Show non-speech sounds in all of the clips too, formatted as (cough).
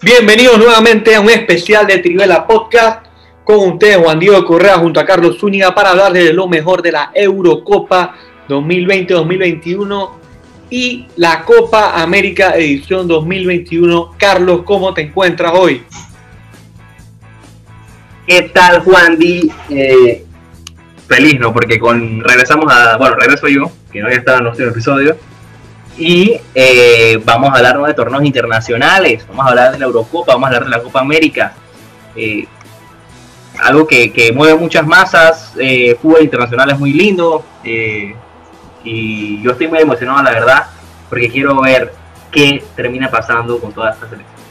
Bienvenidos nuevamente a un especial de Trivela Podcast con ustedes Juan Diego Correa junto a Carlos Zúñiga para hablar de lo mejor de la Eurocopa 2020-2021 y la Copa América edición 2021. Carlos, ¿cómo te encuentras hoy? ¿Qué tal Juan Di? Eh, feliz, ¿no? Porque con regresamos a, bueno, regreso yo, que no había estado en nuestro episodio y eh, vamos a hablar de torneos internacionales, vamos a hablar de la Eurocopa, vamos a hablar de la Copa América. Eh, algo que, mueve muchas masas, eh, fútbol internacional es muy lindo y yo estoy muy emocionado, la verdad, porque quiero ver qué termina pasando con todas estas elecciones.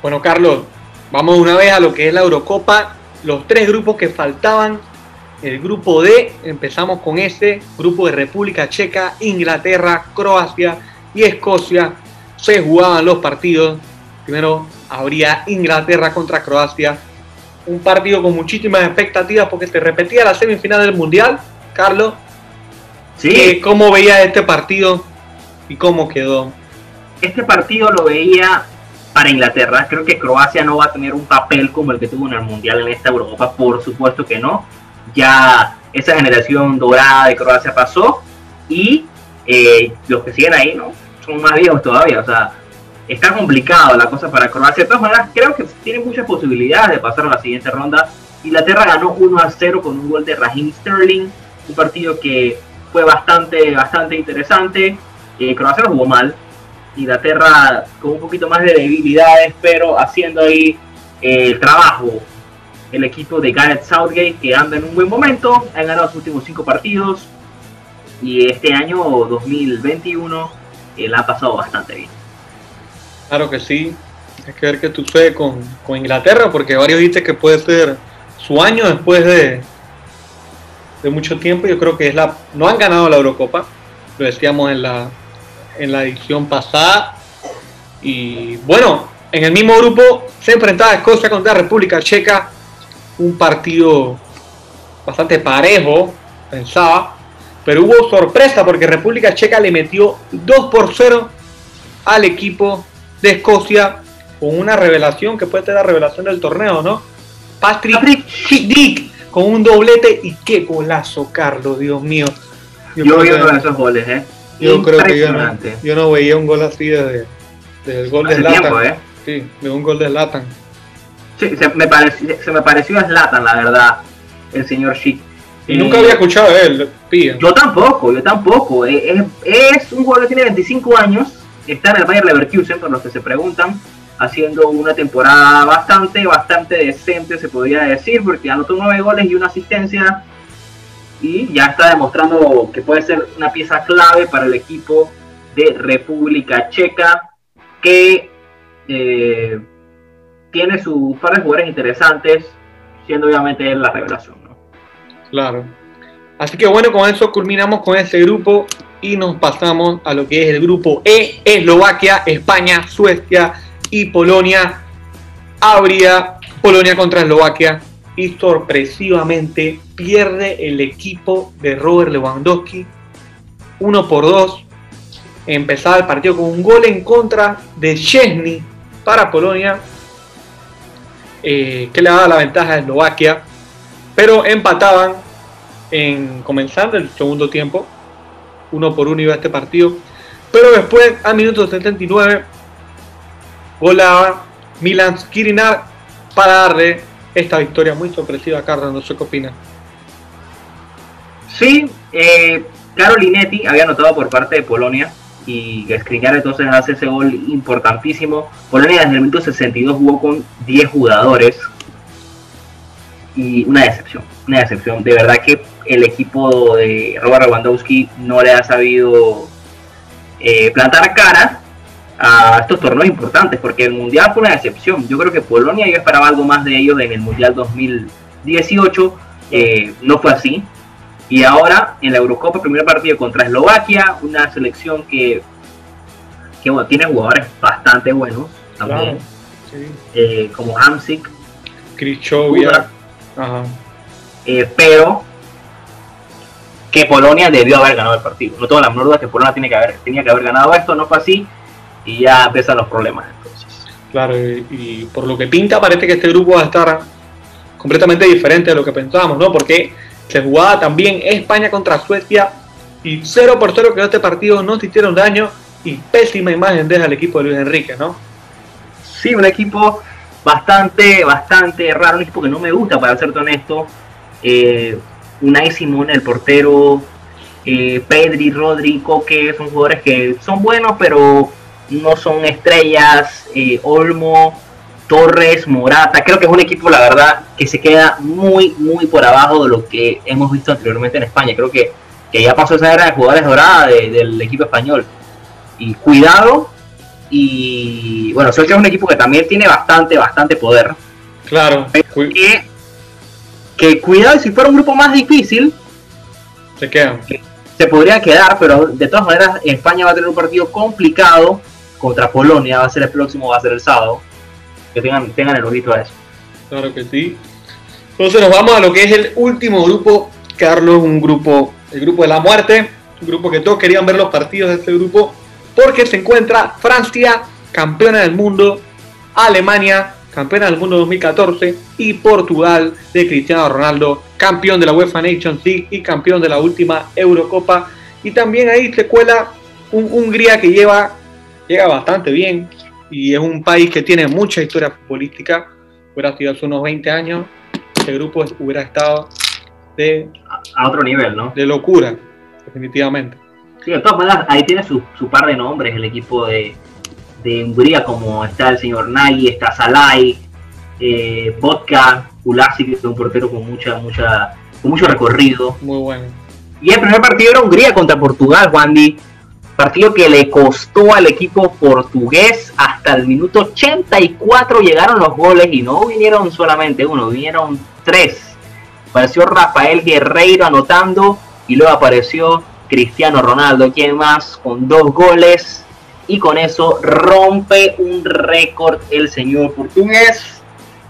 Bueno, Carlos, vamos una vez a lo que es la Eurocopa, los tres grupos que faltaban el grupo D, empezamos con ese grupo de República Checa, Inglaterra, Croacia y Escocia. Se jugaban los partidos. Primero habría Inglaterra contra Croacia. Un partido con muchísimas expectativas porque se repetía la semifinal del Mundial. Carlos, sí. ¿cómo veía este partido y cómo quedó? Este partido lo veía para Inglaterra. Creo que Croacia no va a tener un papel como el que tuvo en el Mundial en esta Europa. Por supuesto que no ya esa generación dorada de Croacia pasó y eh, los que siguen ahí no son más viejos todavía, o sea, está complicado la cosa para Croacia. De todas maneras, creo que tiene muchas posibilidades de pasar a la siguiente ronda. Inglaterra ganó 1 a 0 con un gol de Raheem Sterling, un partido que fue bastante, bastante interesante. Eh, Croacia lo jugó mal, Inglaterra con un poquito más de debilidades, pero haciendo ahí eh, el trabajo el equipo de Gareth Southgate que anda en un buen momento, han ganado sus últimos cinco partidos y este año 2021 él ha pasado bastante bien. Claro que sí, hay que ver qué sucede con, con Inglaterra porque varios dicen que puede ser su año después de, de mucho tiempo. Yo creo que es la no han ganado la Eurocopa, lo decíamos en la en la edición pasada y bueno, en el mismo grupo se enfrentaba Escocia contra República Checa un partido bastante parejo, pensaba, pero hubo sorpresa porque República Checa le metió 2 por 0 al equipo de Escocia con una revelación que puede ser la revelación del torneo, ¿no? Patrick Dick con un doblete y qué golazo, Carlos, Dios mío. Yo, vi uno de esos goles, ¿eh? Yo creo que yo no, veía un gol así desde, el gol de Zlatan. ¿eh? Sí, de un gol de Zlatan se, me pareció, se me pareció a Slatan, la verdad, el señor Chic. Y nunca había escuchado de él, Yo tampoco, yo tampoco. Es, un jugador que tiene 25 años, está en el Bayer Leverkusen, por los que se preguntan, haciendo una temporada bastante, bastante decente, se podría decir, porque anotó 9 goles y una asistencia. Y ya está demostrando que puede ser una pieza clave para el equipo de República Checa, que eh, tiene sus par de jugadores interesantes, siendo obviamente la revelación. ¿no? Claro. Así que bueno, con eso culminamos con este grupo y nos pasamos a lo que es el grupo E, Eslovaquia, España, Suecia y Polonia. Habría Polonia contra Eslovaquia y sorpresivamente pierde el equipo de Robert Lewandowski 1 por 2. Empezaba el partido con un gol en contra de Chesney para Polonia eh, que le daba la ventaja a Eslovaquia, pero empataban en comenzando el segundo tiempo, uno por uno iba este partido, pero después a minuto 79 volaba Milan Skriniar para darle esta victoria muy sorpresiva a Carlos, no sé qué opina. Sí, eh, Carolinetti había anotado por parte de Polonia y Skriniar entonces hace ese gol importantísimo. Polonia desde el minuto 62 jugó con 10 jugadores y una decepción, una decepción. De verdad que el equipo de Robert Lewandowski no le ha sabido eh, plantar cara a estos torneos importantes, porque el Mundial fue una decepción. Yo creo que Polonia, yo esperaba algo más de ellos en el Mundial 2018, eh, no fue así. Y ahora en la Eurocopa, primer partido contra Eslovaquia, una selección que, que bueno, tiene jugadores bastante buenos también, eh, como Hamsik, Krichovia, eh, pero que Polonia debió haber ganado el partido. No tengo la menor duda que Polonia tiene que haber, tenía que haber ganado esto, no fue así, y ya empiezan los problemas entonces. Claro, y, por lo que pinta parece que este grupo va a estar completamente diferente de lo que pensábamos, ¿no? Porque se jugaba también España contra Suecia y 0 por 0 que este partido no se hicieron daño y pésima imagen deja el equipo de Luis Enrique, ¿no? Sí, un equipo bastante, bastante raro, un equipo que no me gusta, para ser honesto. Eh, Unai Simón, el portero, eh, Pedri, Rodri, Coque, son jugadores que son buenos, pero no son estrellas. Eh, Olmo, Torres, Morata, creo que es un equipo, la verdad, que se queda muy, muy por abajo de lo que hemos visto anteriormente en España. Creo que, que ya pasó esa era de jugadores doradas del equipo español. Y cuidado, y bueno, que es un equipo que también tiene bastante, bastante poder. Claro. Que, que cuidado, si fuera un grupo más difícil, se quedan se podría quedar, pero de todas maneras España va a tener un partido complicado contra Polonia, va a ser el próximo, va a ser el sábado. Que tengan, tengan el ojito a eso. Claro que sí. Entonces nos vamos a lo que es el último grupo, Carlos, un grupo, el grupo de la muerte, un grupo que todos querían ver los partidos de este grupo, porque se encuentra Francia, campeona del mundo, Alemania, campeona del mundo 2014, y Portugal de Cristiano Ronaldo, campeón de la UEFA Nations League y campeón de la última Eurocopa. Y también ahí se cuela un Hungría que lleva, llega bastante bien y es un país que tiene mucha historia futbolística. Hubiera sido hace unos 20 años, este grupo hubiera estado de... A otro nivel, ¿no? De locura, definitivamente. Sí, de todas maneras, ahí tiene su, su par de nombres el equipo de, de Hungría, como está el señor Nagy, está Salai, eh, Vodka, Ulasi, que es un portero con mucha, mucha, con mucho recorrido. Muy bueno. Y el primer partido era Hungría contra Portugal, Wandy. Partido que le costó al equipo portugués hasta el minuto 84 llegaron los goles y no vinieron solamente uno, vinieron tres. Apareció Rafael Guerreiro anotando y luego apareció Cristiano Ronaldo, quien más con dos goles y con eso rompe un récord el señor portugués.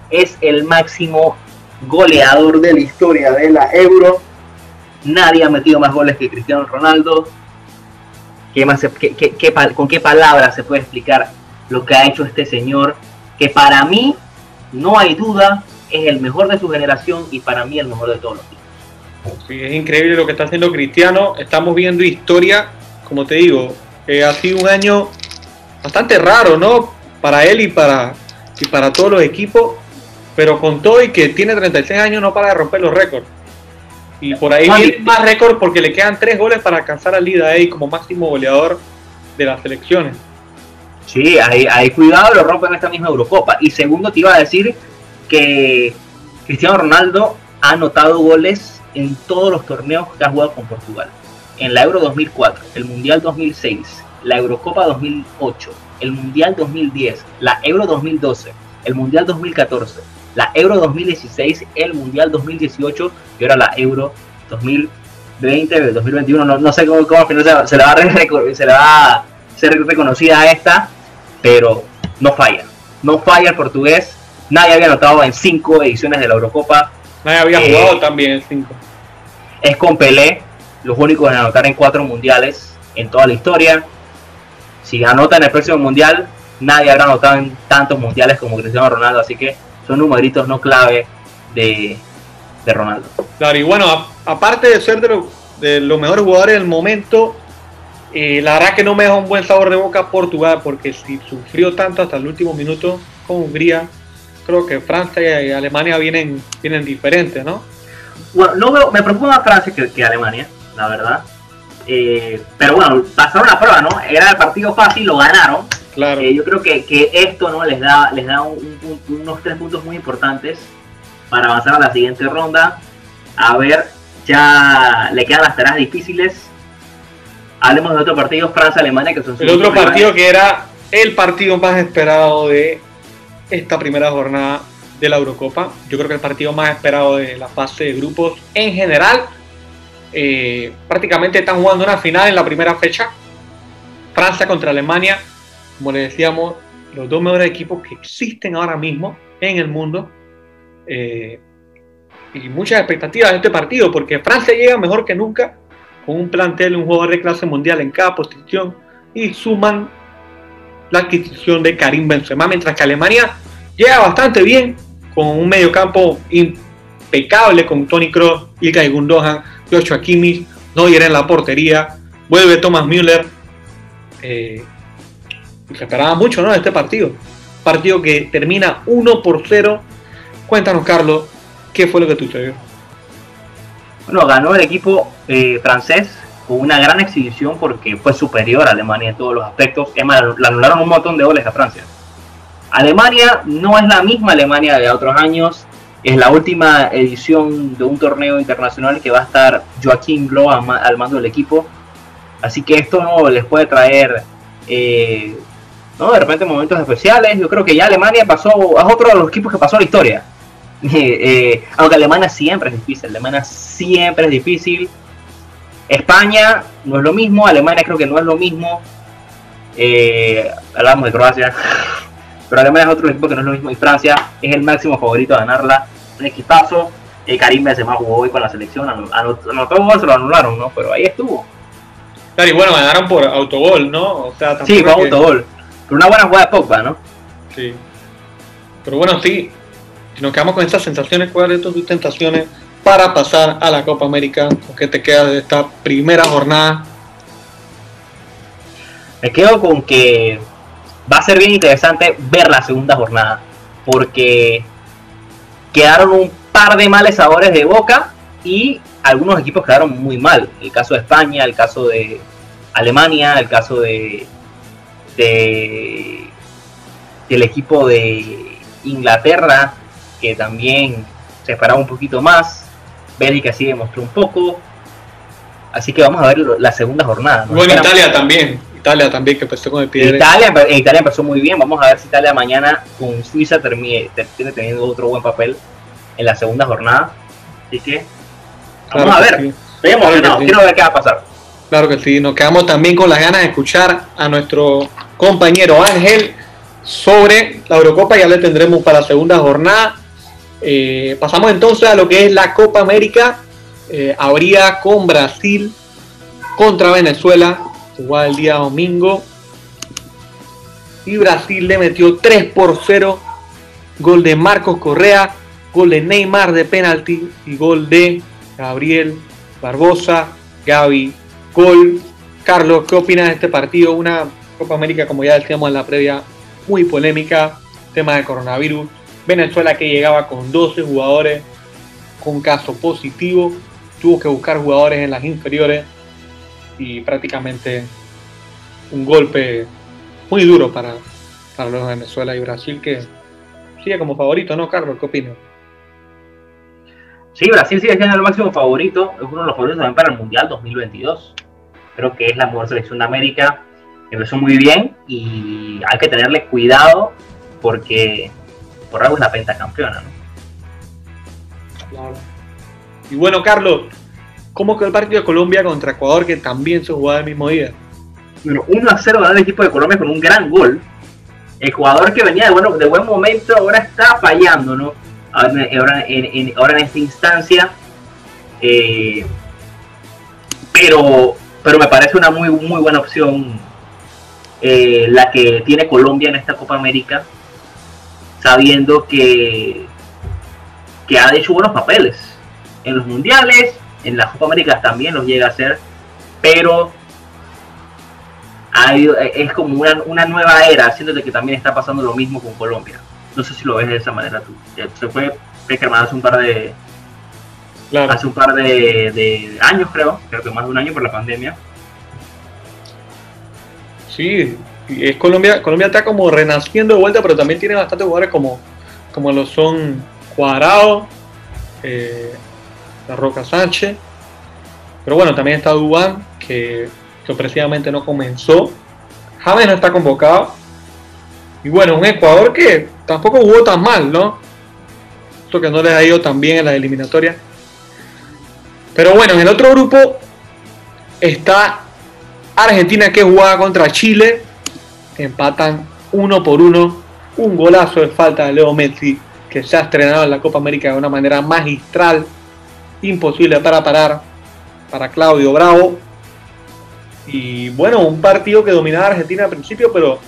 Es el máximo goleador de la historia de la Euro. Nadie ha metido más goles que Cristiano Ronaldo. ¿Qué más ¿Con qué palabras se puede explicar lo que ha hecho este señor? Que para mí, no hay duda, es el mejor de su generación y para mí el mejor de todos los tiempos. es increíble lo que está haciendo Cristiano. Estamos viendo historia, como te digo, ha sido un año bastante raro, ¿no? Para él y para, y para todos los equipos, pero con todo y que tiene 36 años no para de romper los récords. Y por ahí viene más récord porque le quedan tres goles para alcanzar al Lida ahí como máximo goleador de las selecciones. Sí, hay, cuidado, lo rompe en esta misma Eurocopa. Y segundo, te iba a decir que Cristiano Ronaldo ha anotado goles en todos los torneos que ha jugado con Portugal en la Euro 2004, el Mundial 2006, la Eurocopa 2008, el Mundial 2010, la Euro 2012, el Mundial 2014, la Euro 2016, el Mundial 2018 y ahora la Euro 2020, 2021. No, sé cómo, cómo se, le va a se le va a ser reconocida esta, pero no falla. No falla el portugués. Nadie había anotado en cinco ediciones de la Eurocopa. Nadie había jugado eh, también en cinco. Es con Pelé, los únicos en anotar en cuatro mundiales en toda la historia. Si anota en el próximo mundial, nadie habrá anotado en tantos mundiales como Cristiano Ronaldo, así que son numeritos no clave de, Ronaldo. Claro, y bueno, aparte de ser de, los mejores jugadores del momento, eh, la verdad que no me deja un buen sabor de boca Portugal, porque si sufrió tanto hasta el último minuto con Hungría, creo que Francia y Alemania vienen, vienen diferentes, ¿no? Bueno, no veo, me preocupa más Francia que Alemania la verdad. Eh, pero bueno, pasaron la prueba, ¿no? Era el partido fácil, lo ganaron. Claro. Eh, yo creo que, que, esto no les da, les da unos tres puntos muy importantes para avanzar a la siguiente ronda. A ver, ya le quedan las tareas difíciles. Hablemos de otro partido, Francia-Alemania, que son El otro partido que era el partido más esperado de esta primera jornada de la Eurocopa. Yo creo que el partido más esperado de la fase de grupos en general eh, prácticamente están jugando una final en la primera fecha. Francia contra Alemania, como le decíamos, los dos mejores equipos que existen ahora mismo en el mundo. Eh, y muchas expectativas de este partido, porque Francia llega mejor que nunca, con un plantel, un jugador de clase mundial en cada posición, y suman la adquisición de Karim Benzema, mientras que Alemania llega bastante bien con un mediocampo impecable con Tony Kroos, Ilkay Gundogan, Joshua Kimmich, Neuer en la portería, vuelve Thomas Müller. Eh, se esperaba mucho ¿no? este partido. Partido que termina 1 por 0. Cuéntanos, Carlos, ¿qué fue lo que sucedió? Bueno, ganó el equipo eh, francés con una gran exhibición porque fue superior a Alemania en todos los aspectos. Es más, le anularon un montón de goles a Francia. Alemania no es la misma Alemania de otros años. Es la última edición de un torneo internacional que va a estar Joaquín Blow al mando del equipo. Así que esto no les puede traer eh, ¿no? de repente momentos especiales. Yo creo que ya Alemania pasó, es otro de los equipos que pasó a la historia. (laughs) Eh, aunque Alemania siempre es difícil, Alemania siempre es difícil. España no es lo mismo, Alemania creo que no es lo mismo. Eh, hablamos de Croacia, (laughs) pero Alemania es otro equipo que no es lo mismo. Y Francia es el máximo favorito a ganarla. Un equipazo. Eh, Karim Benzema jugó hoy con la selección, anotó un gol, se lo anularon, ¿no? Pero ahí estuvo. Claro, y bueno, ganaron por autogol, ¿no? O sea, sí, fue autogol. Pero una buena jugada de Pogba, ¿no? Sí. Pero bueno, sí, si nos quedamos con estas sensaciones, ¿cuáles son tus tentaciones para pasar a la Copa América? ¿Con qué te queda de esta primera jornada? Me quedo con que va a ser bien interesante ver la segunda jornada, porque quedaron un par de males sabores de boca y algunos equipos quedaron muy mal. El caso de España, el caso de Alemania, el caso de, de del equipo de Inglaterra, que también se esperaba un poquito más. Bélgica sí demostró un poco. Así que vamos a ver la segunda jornada. Bueno, Italia también. Italia también, que empezó con el pie. Italia, Italia empezó muy bien. Vamos a ver si Italia mañana con Suiza termine, termine teniendo otro buen papel en la segunda jornada. Así que vamos a ver. quiero ver qué va a pasar. Claro que sí, nos quedamos también con las ganas de escuchar a nuestro compañero Ángel sobre la Eurocopa, ya le tendremos para la segunda jornada. Eh, pasamos entonces a lo que es la Copa América. Eh, habría con Brasil contra Venezuela, igual el día domingo. Y Brasil le metió 3 por 0. Gol de Marcos Correa, gol de Neymar de penalti y gol de Gabriel Barbosa, Gaby, gol. Carlos, ¿qué opinas de este partido? Una Copa América, como ya decíamos en la previa, muy polémica, tema de coronavirus. Venezuela que llegaba con 12 jugadores con caso positivo, tuvo que buscar jugadores en las inferiores y prácticamente un golpe muy duro para, para los Venezuela y Brasil que sigue como favorito, ¿no, Carlos? ¿Qué opinas? Sí, Brasil sigue siendo el máximo favorito, es uno de los favoritos también para el Mundial 2022. Creo que es la mejor selección de América, empezó muy bien y hay que tenerle cuidado porque por algo es la pentacampeona, ¿no? Claro. Y bueno, Carlos, ¿cómo quedó el partido de Colombia contra Ecuador que también se jugaba el mismo día? Bueno, 1 a 0 ganó el equipo de Colombia con un gran gol. Ecuador que venía de, bueno, de buen momento ahora está fallando, ¿no? Ahora en, esta instancia. Eh, pero, pero me parece una muy, muy buena opción eh, la que tiene Colombia en esta Copa América sabiendo que, que ha hecho buenos papeles en los mundiales, en las Copa Américas también los llega a hacer, pero es como una, nueva era, haciéndote que también está pasando lo mismo con Colombia. No sé si lo ves de esa manera tú. Se fue Peckerman hace un par de hace un par de, de, años creo, creo que más de un año por la pandemia. Sí, es Colombia, Colombia está como renaciendo de vuelta, pero también tiene bastantes jugadores como, como lo son Cuadrado, eh, La Roca Sánchez. Pero bueno, también está Dubán, que sorpresivamente no comenzó. James no está convocado. Y bueno, un Ecuador que tampoco jugó tan mal, ¿no? Esto que no les ha ido tan bien en la eliminatoria. Pero bueno, en el otro grupo está Argentina que jugaba contra Chile empatan uno por uno. Un golazo de falta de Leo Messi que se ha estrenado en la Copa América de una manera magistral, imposible para parar para Claudio Bravo. Y bueno, un partido que dominaba Argentina al principio, pero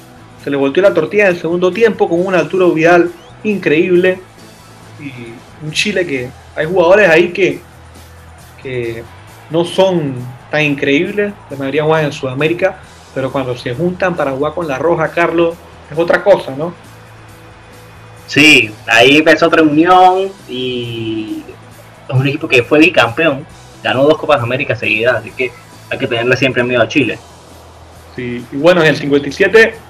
se le volteó la tortilla en el segundo tiempo con una altura Vidal increíble y un Chile que hay jugadores ahí que, que no son tan increíbles, la mayoría juegan en Sudamérica, pero cuando se juntan para jugar con la Roja, Carlos, es otra cosa, ¿no? Sí, ahí ves otra unión y es un equipo que fue bicampeón, ganó dos Copas América seguidas, así que hay que tenerle siempre miedo a Chile. Sí, y bueno, en el 57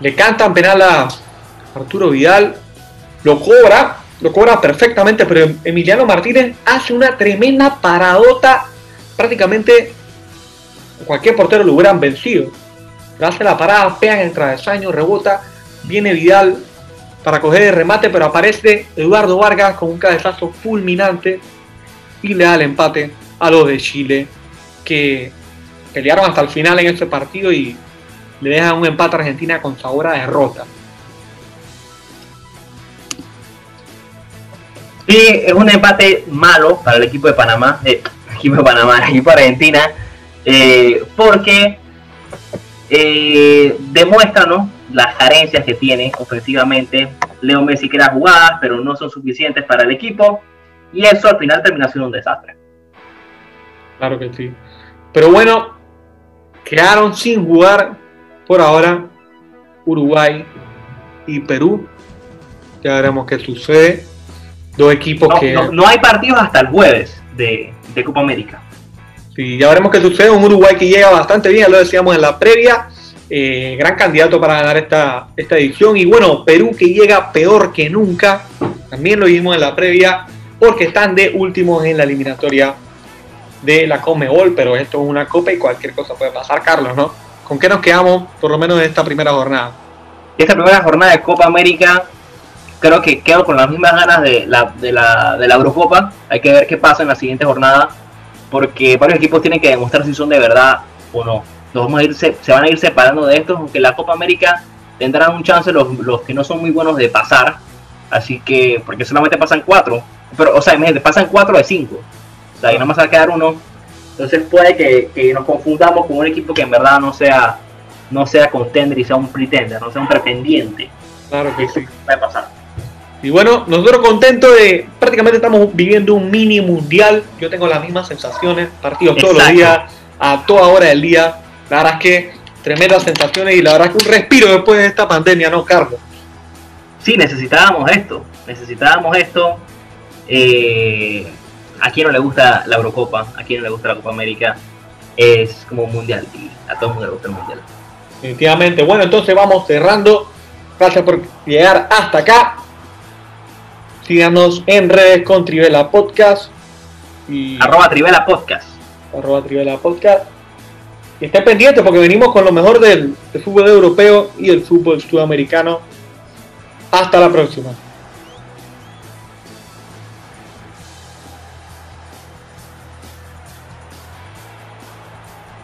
le cantan penal a Arturo Vidal, lo cobra, lo cobra perfectamente, pero Emiliano Martínez hace una tremenda paradota, prácticamente cualquier portero lo hubieran vencido. hace la parada, pega en el travesaño, rebota, viene Vidal para coger el remate, pero aparece Eduardo Vargas con un cabezazo fulminante y le da el empate a los de Chile, que pelearon hasta el final en este partido y le dejan un empate a Argentina con sabor a derrota. Sí, es un empate malo para el equipo de Panamá, eh, equipo de Panamá, el equipo de Argentina, eh, porque eh, demuestra las carencias que tiene ofensivamente. Leo Messi crea jugadas, pero no son suficientes para el equipo, y eso al final termina siendo un desastre. Claro que sí. Pero bueno, quedaron sin jugar por ahora Uruguay y Perú. Ya veremos qué sucede. Dos equipos que. No, hay partidos hasta el jueves de, Copa América. Sí, ya veremos qué sucede. Un Uruguay que llega bastante bien, lo decíamos en la previa. Eh, gran candidato para ganar esta, esta edición. Y bueno, Perú que llega peor que nunca. También lo vimos en la previa. Porque están de últimos en la eliminatoria de la Comebol. Pero esto es una copa y cualquier cosa puede pasar, Carlos, ¿no? ¿Con qué nos quedamos, por lo menos en esta primera jornada? Esta primera jornada de Copa América creo que quedo con las mismas ganas de la, de la, de la Eurocopa. Hay que ver qué pasa en la siguiente jornada, porque varios equipos tienen que demostrar si son de verdad o no. Los vamos a ir, se, van a ir separando de estos, aunque la Copa América tendrán un chance los, los que no son muy buenos de pasar. Así que, porque solamente pasan cuatro, pero, o sea, pasan cuatro de cinco. O sea, y nada más va a quedar uno. Entonces puede que, que nos confundamos con un equipo que en verdad no sea no sea contender y sea un pretender, no sea un pretendiente. Claro que sí. Puede pasar. Y bueno, nosotros contentos de prácticamente estamos viviendo un mini mundial. Yo tengo las mismas sensaciones, partidos todos los días, a toda hora del día. La verdad es que tremendas sensaciones y la verdad es que un respiro después de esta pandemia, ¿no, Carlos? Sí, necesitábamos esto, necesitábamos esto. Eh, a quien no le gusta la Eurocopa, a quien no le gusta la Copa América, es como un mundial y a todo el mundo le gusta el mundial. Definitivamente. Bueno, entonces vamos cerrando. Gracias por llegar hasta acá. Síganos en redes con Trivela Podcast. Y arroba Trivela Podcast. Arroba Trivela Podcast. Y estén pendientes porque venimos con lo mejor del, del fútbol europeo y el fútbol sudamericano. Hasta la próxima.